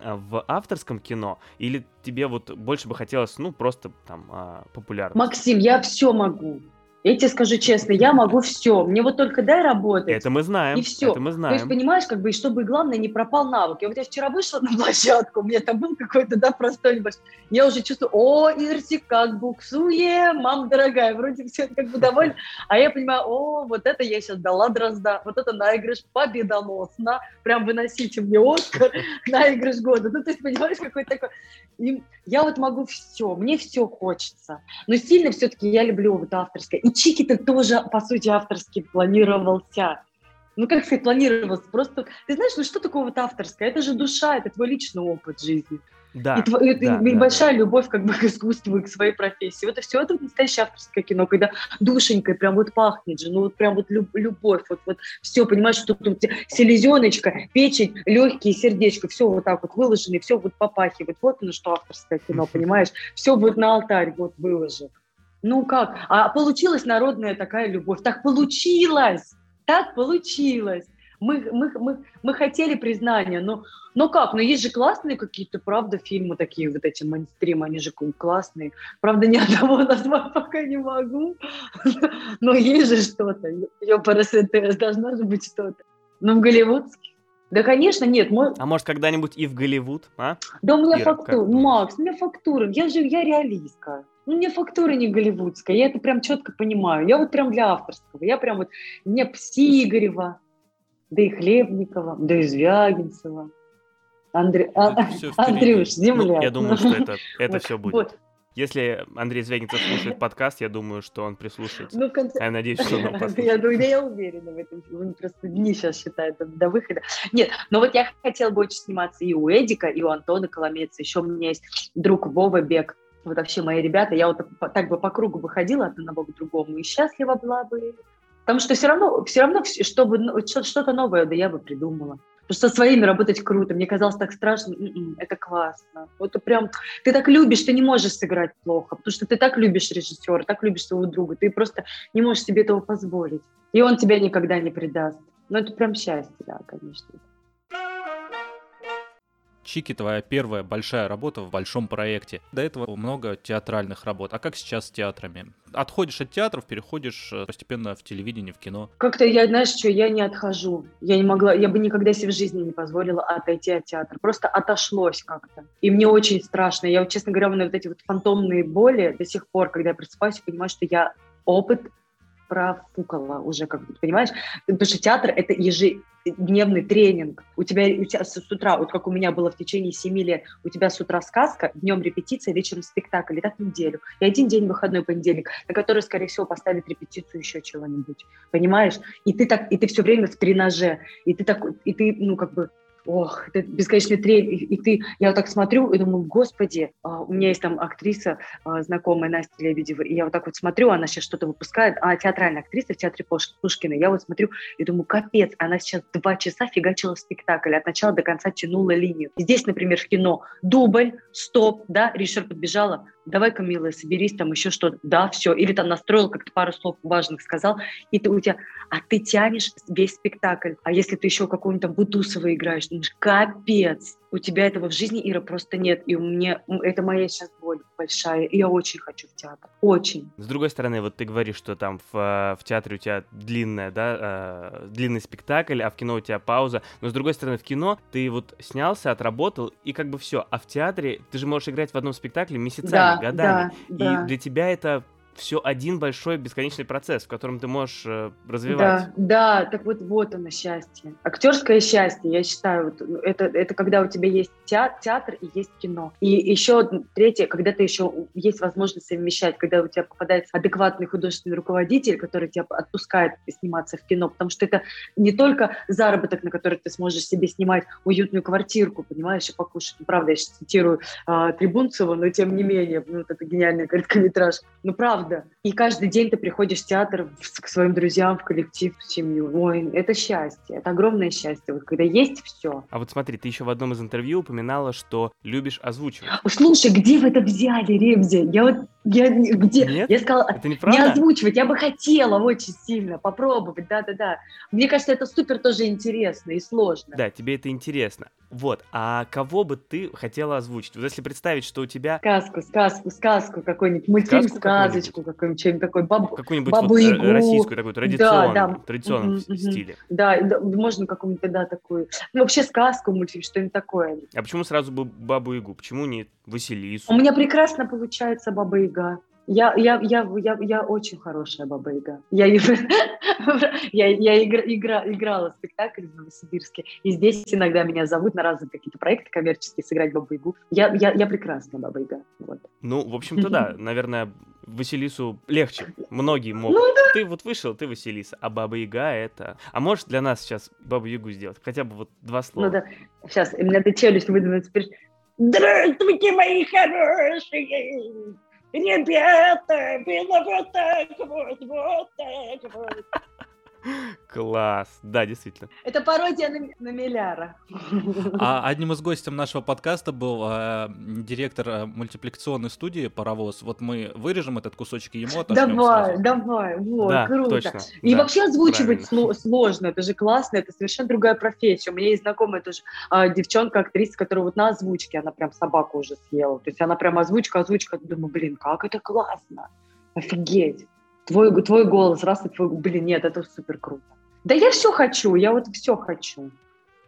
а, в авторском кино, или тебе вот больше бы хотелось, ну, просто там а, популярно?
Максим, я все могу. Я тебе скажу честно, я могу все. Мне вот только дай работать.
Это мы знаем.
И все.
Это мы знаем.
То есть, понимаешь, как бы, и чтобы, главное, не пропал навык. Я вот я вчера вышла на (laughs) площадку, у меня там был какой-то, да, простой небольшой. Я уже чувствую, о, Ирси, как буксуе, мам дорогая, вроде все как бы довольна. А я понимаю, о, вот это я сейчас дала дрозда, вот это наигрыш победоносно, прям выносите мне Оскар, (laughs) наигрыш года. Ну, то есть, понимаешь, какой такой... И я вот могу все, мне все хочется. Но сильно все-таки я люблю вот авторское. И Чики-то тоже, по сути, авторский планировался. Ну, как сказать, планировался. Просто, ты знаешь, ну что такое вот авторское? Это же душа, это твой личный опыт жизни.
Да,
и, тв...
да,
и, да, большая да. любовь как бы (laughs) к искусству и к своей профессии. Вот это все это настоящее авторское кино, когда душенькой прям вот пахнет же, ну вот прям вот любовь, вот, вот все, понимаешь, что тут селезеночка, печень, легкие, сердечко, все вот так вот выложено, и все вот попахивает. Вот оно что авторское кино, понимаешь? Все будет на алтарь вот выложено. Ну как? А получилась народная такая любовь. Так получилось! Так получилось! Мы, мы, мы, мы хотели признания, но, но как? Но есть же классные какие-то, правда, фильмы такие, вот эти мейнстрим, они же классные. Правда, ни (laughs) одного назвать пока не могу, (laughs) но есть же что-то. Ёпарасете, должна же быть что-то. Ну, в голливудских. Да, конечно, нет. Мой...
А может, когда-нибудь и в Голливуд, а?
Да у меня фактура. Макс, у меня фактура. Я же, я реалистка. Ну, мне фактура не голливудская, я это прям четко понимаю. Я вот прям для авторского. Я прям вот, мне Псигорева, да и Хлебникова, да и Звягинцева. Андре... А, Андрюш, земля.
Ну, я думаю, что это, это вот, все будет. Вот. Если Андрей Звягинцев слушает подкаст, я думаю, что он прислушается. Ну, конце... Я надеюсь, что он (laughs) послушает.
Я, думаю, я уверена в этом. Он просто дни сейчас считает до выхода. Нет, но вот я хотела бы очень сниматься и у Эдика, и у Антона Коломеца. Еще у меня есть друг Вова Бек, вот вообще мои ребята, я вот так бы по кругу выходила от одного к другому и счастлива была бы. Потому что все равно, все равно, чтобы что-то новое, да я бы придумала. Потому что со своими работать круто. Мне казалось так страшно. М-м, это классно. Вот прям ты так любишь, ты не можешь сыграть плохо, потому что ты так любишь режиссера, так любишь своего друга, ты просто не можешь себе этого позволить. И он тебя никогда не предаст. Но это прям счастье, да, конечно.
Чики твоя первая большая работа в большом проекте. До этого много театральных работ. А как сейчас с театрами? Отходишь от театров, переходишь э, постепенно в телевидение, в кино?
Как-то я, знаешь, что, я не отхожу. Я не могла, я бы никогда себе в жизни не позволила отойти от театра. Просто отошлось как-то. И мне очень страшно. Я, честно говоря, на вот эти вот фантомные боли до сих пор, когда я просыпаюсь, понимаю, что я опыт профукала уже, как бы, понимаешь? Потому что театр — это ежедневный тренинг. У тебя, у тебя с, с утра, вот как у меня было в течение семи лет, у тебя с утра сказка, днем репетиция, вечером спектакль, и так неделю. И один день выходной понедельник, на который, скорее всего, поставят репетицию еще чего-нибудь. Понимаешь? И ты так, и ты все время в тренаже, и ты так, и ты, ну, как бы, ох, это бесконечный трель, и, и ты, я вот так смотрю и думаю, господи, а, у меня есть там актриса а, знакомая Настя Лебедева, и я вот так вот смотрю, она сейчас что-то выпускает, а театральная актриса в театре Пушкина, я вот смотрю и думаю, капец, она сейчас два часа фигачила спектакль, от начала до конца тянула линию. Здесь, например, в кино. Дубль, стоп, да, Ришер подбежала, давай-ка, милая, соберись, там еще что-то, да, все, или там настроил, как-то пару слов важных сказал, и ты у тебя, а ты тянешь весь спектакль, а если ты еще какого-нибудь там Бутусова играешь, думаешь, капец, у тебя этого в жизни, Ира, просто нет. И у меня это моя сейчас боль большая. И я очень хочу в театр. Очень.
С другой стороны, вот ты говоришь, что там в, э, в театре у тебя длинная, да, э, длинный спектакль, а в кино у тебя пауза. Но с другой стороны, в кино ты вот снялся, отработал, и как бы все. А в театре ты же можешь играть в одном спектакле месяцами, да, годами. Да, да. И для тебя это все один большой бесконечный процесс, в котором ты можешь э, развивать.
Да, да, так вот, вот оно счастье. Актерское счастье, я считаю, вот, ну, это, это когда у тебя есть театр, театр и есть кино. И еще третье, когда ты еще есть возможность совмещать, когда у тебя попадается адекватный художественный руководитель, который тебя отпускает сниматься в кино, потому что это не только заработок, на который ты сможешь себе снимать уютную квартирку, понимаешь, и покушать. Ну, правда, я сейчас цитирую э, Трибунцева, но тем не менее, ну, это гениальный короткометраж. Ну, правда, правда. И каждый день ты приходишь в театр к своим друзьям, в коллектив, в семью. Ой, это счастье, это огромное счастье, вот когда есть все.
А вот смотри, ты еще в одном из интервью упоминала, что любишь озвучивать.
Слушай, где вы это взяли, Ребзи? Я вот, я, где? Нет? Я сказала, это не, не озвучивать, я бы хотела очень сильно попробовать, да-да-да. Мне кажется, это супер тоже интересно и сложно.
Да, тебе это интересно. Вот, а кого бы ты хотела озвучить? Вот если представить, что у тебя...
Сказку, сказку, сказку, какой-нибудь мультфильм, сказку сказочку, какой-нибудь, такое, баб...
Какую-нибудь бабу вот, э, российскую, такую традиционную, да, да. традиционном угу, стиле.
Да, да, можно какую-нибудь, да, такую... Ну, вообще сказку, мультфильм, что-нибудь такое.
А почему сразу бы Бабу-Ягу? Почему не Василису?
У меня прекрасно получается Баба-Яга. Я, я, я, я, я очень хорошая баба Яга. Я, (laughs) я, я игра, игра, играла в спектакль в Новосибирске, и здесь иногда меня зовут на разные какие-то проекты коммерческие сыграть бабу Ягу. Я, я, я прекрасная баба Яга. Вот.
Ну, в общем-то, да. Наверное, Василису легче. Многие могут. Ну, да. Ты вот вышел, ты Василиса, а Баба Яга это... А можешь для нас сейчас Бабу Ягу сделать? Хотя бы вот два слова. Ну да.
Сейчас, у меня ты челюсть выдвинуть. Здравствуйте, мои хорошие! Ребята, было вот так вот, вот так вот.
Класс, да, действительно.
Это пародия на, на Миляра.
А одним из гостей нашего подкаста был э, директор э, мультипликационной студии «Паровоз». Вот мы вырежем этот кусочек и ему
Давай, сразу. давай, вот, да, круто. Точно, и да, вообще озвучивать правильно. сложно, это же классно, это совершенно другая профессия. У меня есть знакомая тоже э, девчонка, актриса, которая вот на озвучке, она прям собаку уже съела. То есть она прям озвучка, озвучка. Думаю, блин, как это классно. Офигеть твой, твой голос, раз и твой... Блин, нет, это супер круто. Да я все хочу, я вот все хочу.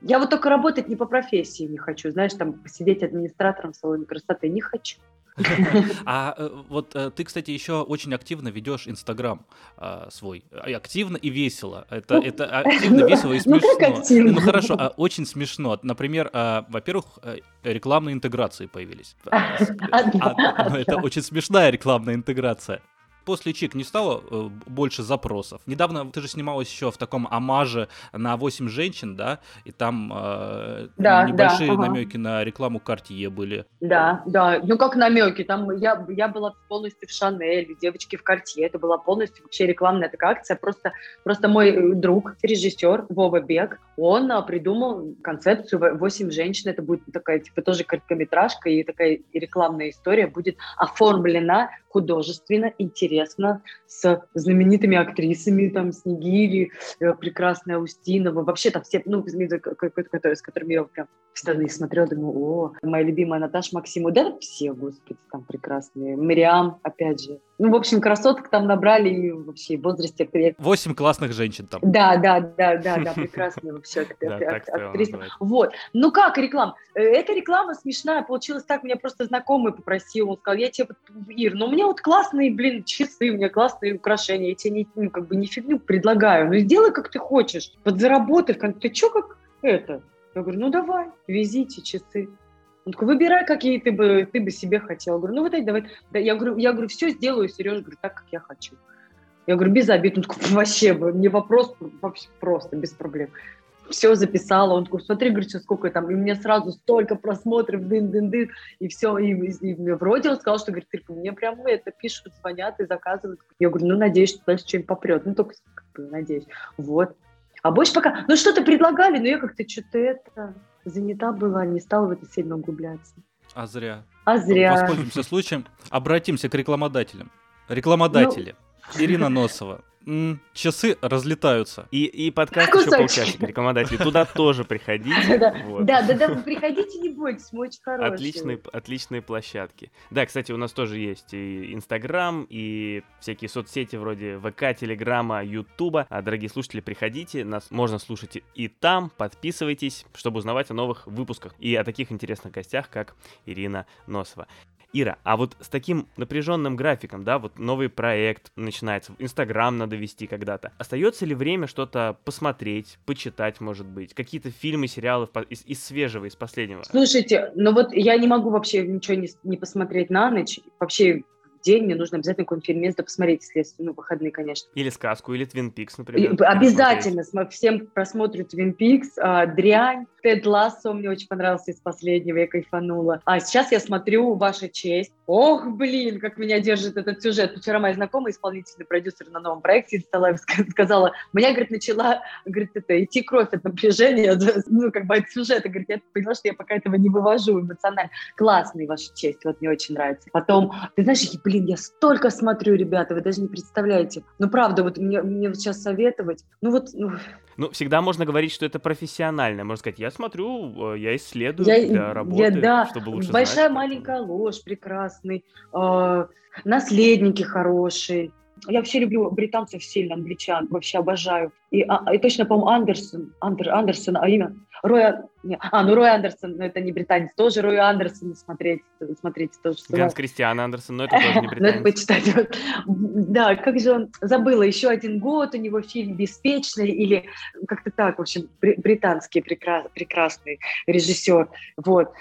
Я вот только работать не по профессии не хочу, знаешь, там посидеть администратором в салоне красоты не хочу. (laughs)
А э, вот э, ты, кстати, еще очень активно ведешь Инстаграм а, свой. Активно и весело. Это, это активно, весело и смешно. (laughs) Ну, как активно? ну хорошо, а, очень смешно. Например, а, во-первых, э, рекламные интеграции появились. (laughs) А, ну, это очень смешная рекламная интеграция после Чик не стало э, больше запросов. Недавно ты же снималась еще в таком амаже на 8 женщин, да, и там э, да, небольшие да, ага. намеки на рекламу Картье были.
Да, да, ну как намеки, там я, я была полностью в Шанель, девочки в Картье, это была полностью вообще рекламная такая акция, просто, просто мой э, друг, режиссер Вова Бег, он а, придумал концепцию 8 женщин, это будет такая, типа, тоже короткометражка, и такая рекламная история будет оформлена художественно, интересно, с знаменитыми актрисами, там, Снегири, э, прекрасная Устинова, вообще там все, ну, с которыми я прям всегда смотрела, думаю, о, моя любимая Наташа Максимова, да все, господи, там прекрасные, Мариам, опять же, ну, в общем, красоток там набрали и вообще в возрасте...
Восемь классных женщин там.
Да, да, да, да, да, прекрасные (laughs) вообще актрисы. Вот. Ну как реклама? Э, эта реклама смешная, получилась так, меня просто знакомый попросил, он сказал, я тебе, Ир, ну у меня вот классные, блин, часы, у меня классные украшения, я тебе не, ну, как бы не фигню предлагаю, ну сделай, как ты хочешь, подзаработай, ты что как это? Я говорю, ну давай, везите часы. Он такой, выбирай, какие ты бы, ты бы себе хотел. Я говорю, ну вот эти давай. Я говорю, я говорю, все сделаю, Сереж, говорю, так, как я хочу. Я говорю, без обид. Он такой, вообще, не вопрос, вообще просто, без проблем. Все записала, он такой, смотри, говорит, сколько там, и мне сразу столько просмотров, дын-дын-дын, и все, и, и, и вроде он сказал, что, говорит, ты, мне прям это пишут, звонят и заказывают. Я говорю, ну, надеюсь, что дальше что-нибудь попрет, ну, только как бы, надеюсь. Вот. А больше пока, ну, что-то предлагали, но я как-то что-то это занята была, не стала в это сильно углубляться.
А зря.
А зря.
Воспользуемся случаем, обратимся к рекламодателям. Рекламодатели. Ну... Ирина Носова, часы разлетаются.
И, и подкаст еще полчасика рекомендателей. Туда тоже приходите.
Да, да, да, приходите, не бойтесь, мы очень хорошие.
Отличные, отличные площадки. Да, кстати, у нас тоже есть и Инстаграм, и всякие соцсети вроде ВК, Телеграма, Ютуба. А, дорогие слушатели, приходите, нас можно слушать и там, подписывайтесь, чтобы узнавать о новых выпусках и о таких интересных гостях, как Ирина Носова. Ира, а вот с таким напряженным графиком, да, вот новый проект начинается, Инстаграм надо вести когда-то. Остается ли время что-то посмотреть, почитать, может быть, какие-то фильмы, сериалы из, из свежего, из последнего?
Слушайте, ну вот я не могу вообще ничего не, не посмотреть на ночь. Вообще день мне нужно обязательно какой-нибудь фильмец посмотреть, если, ну, выходные, конечно.
Или сказку, или Твин Пикс, например.
Обязательно, посмотреть. всем просмотрю Твин Пикс, а, Дрянь, Тед Лассо мне очень понравился из последнего, я кайфанула. А сейчас я смотрю «Ваша честь». Ох, блин, как меня держит этот сюжет. Вчера моя знакомая, исполнительный продюсер на новом проекте Инсталайв, (laughs) сказала, меня, говорит, начала, говорит, это, идти кровь от напряжения, ну, как бы от сюжета. Говорит, я поняла, что я пока этого не вывожу эмоционально. Классный, Ваша честь, вот мне очень нравится. Потом, ты знаешь, блин, я столько смотрю, ребята, вы даже не представляете. Ну, правда, вот мне, мне вот сейчас советовать, ну вот... Ну...
ну, всегда можно говорить, что это профессионально. Можно сказать, я смотрю, э, я исследую я, для работы,
я, да,
чтобы лучше
Большая
знать,
маленькая ложь, прекрасный. Э, наследники хорошие. Я вообще люблю британцев сильно, англичан, вообще обожаю. И, а, и точно, по-моему, Андерсон, Андер, Андерсон, а имя Роя, не, а, ну Рой Андерсон, но это не британец, тоже Рой Андерсон смотреть, смотрите тоже.
Ганс Кристиан Андерсон, но это тоже не (laughs) британец.
Надо почитать. Да, как же он, забыла, еще один год у него фильм «Беспечный» или как-то так, в общем, британский прекрасный режиссер, вот.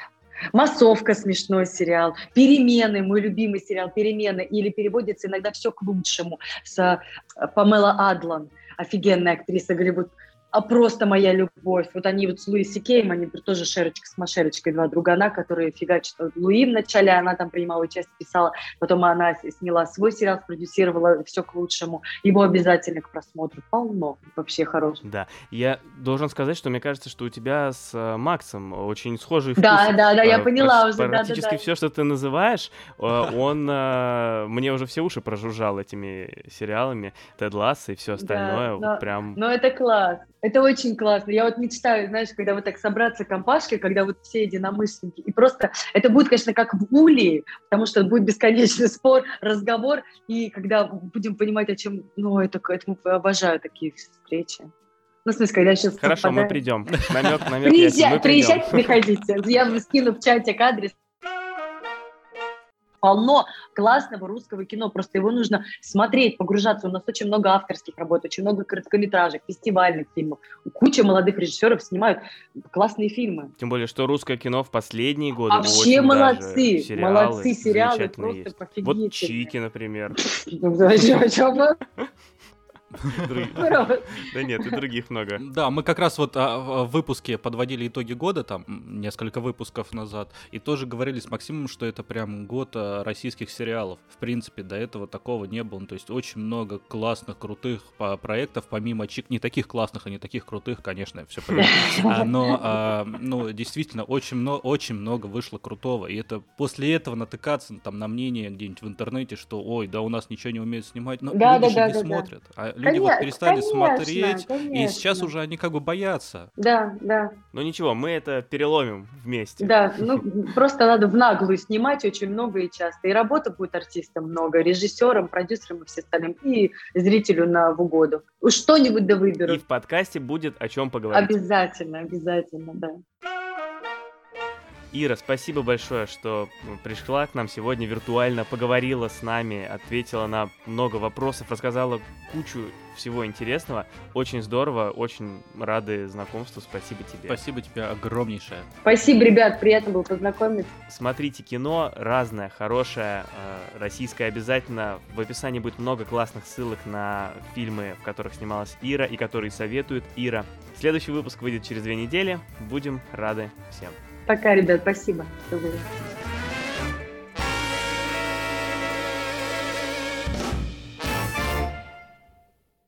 Массовка смешной сериал, Перемены, мой любимый сериал Перемены, или переводится иногда все к лучшему с э, Памела Адлан, офигенная актриса Голливуд а просто моя любовь. Вот они вот с Луи Сикеем, они тоже Шерочка с Машерочкой, два другана, которые фигачат Луи вначале, она там принимала участие, писала, потом она сняла свой сериал, спродюсировала все к лучшему. Его обязательно к просмотру. Полно. Вообще хороший.
Да. Я должен сказать, что мне кажется, что у тебя с э, Максом очень схожий вкус.
Да, да, да, я э, поняла уже.
Практически
да, да, да.
все, что ты называешь, э, он мне уже все уши прожужжал этими сериалами, Тед Ласса и все остальное. Да, прям...
Но это класс. Это очень классно. Я вот мечтаю, знаешь, когда вот так собраться компашкой, когда вот все единомышленники, и просто это будет, конечно, как в Улии, потому что будет бесконечный спор, разговор, и когда будем понимать, о чем, ну, это, это обожаю такие встречи. Ну, в смысле, когда сейчас
Хорошо, совпадает. мы придем. Намек, намек
Приезжай, Приезжайте, приходите. Я скину в чатик адрес, полно классного русского кино, просто его нужно смотреть, погружаться. У нас очень много авторских работ, очень много короткометражек, фестивальных фильмов. Куча молодых режиссеров снимают классные фильмы.
Тем более, что русское кино в последние годы
Вообще молодцы, сериалы молодцы сериалы, просто есть.
Вот Чики, например. (laughs) (laughs) Да нет, и других много.
Да, мы как раз вот а, в выпуске подводили итоги года, там, несколько выпусков назад, и тоже говорили с Максимом, что это прям год а, российских сериалов. В принципе, до этого такого не было. Ну, то есть очень много классных, крутых проектов, помимо Чик, не таких классных и не таких крутых, конечно, все понятно. Но, ну, действительно, очень много, очень много вышло крутого. И это после этого натыкаться там на мнение где-нибудь в интернете, что, ой, да у нас ничего не умеют снимать. Но да, люди да, же да, не смотрят. А люди конечно, вот перестали конечно, смотреть, конечно. и сейчас уже они как бы боятся.
Да, да.
Ну ничего, мы это переломим вместе.
Да, ну просто надо в наглую снимать очень много и часто. И работа будет артистам много, режиссерам, продюсерам и все остальным, и зрителю на в угоду. Уж что-нибудь да выберут.
И в подкасте будет о чем поговорить.
Обязательно, обязательно, да.
Ира, спасибо большое, что ну, пришла к нам сегодня виртуально, поговорила с нами, ответила на много вопросов, рассказала кучу всего интересного. Очень здорово, очень рады знакомству. Спасибо тебе.
Спасибо тебе огромнейшее.
Спасибо, ребят, приятно было познакомиться.
Смотрите кино разное, хорошее, э, российское обязательно. В описании будет много классных ссылок на фильмы, в которых снималась Ира и которые советует Ира. Следующий выпуск выйдет через две недели. Будем рады всем.
Пока, ребят, спасибо.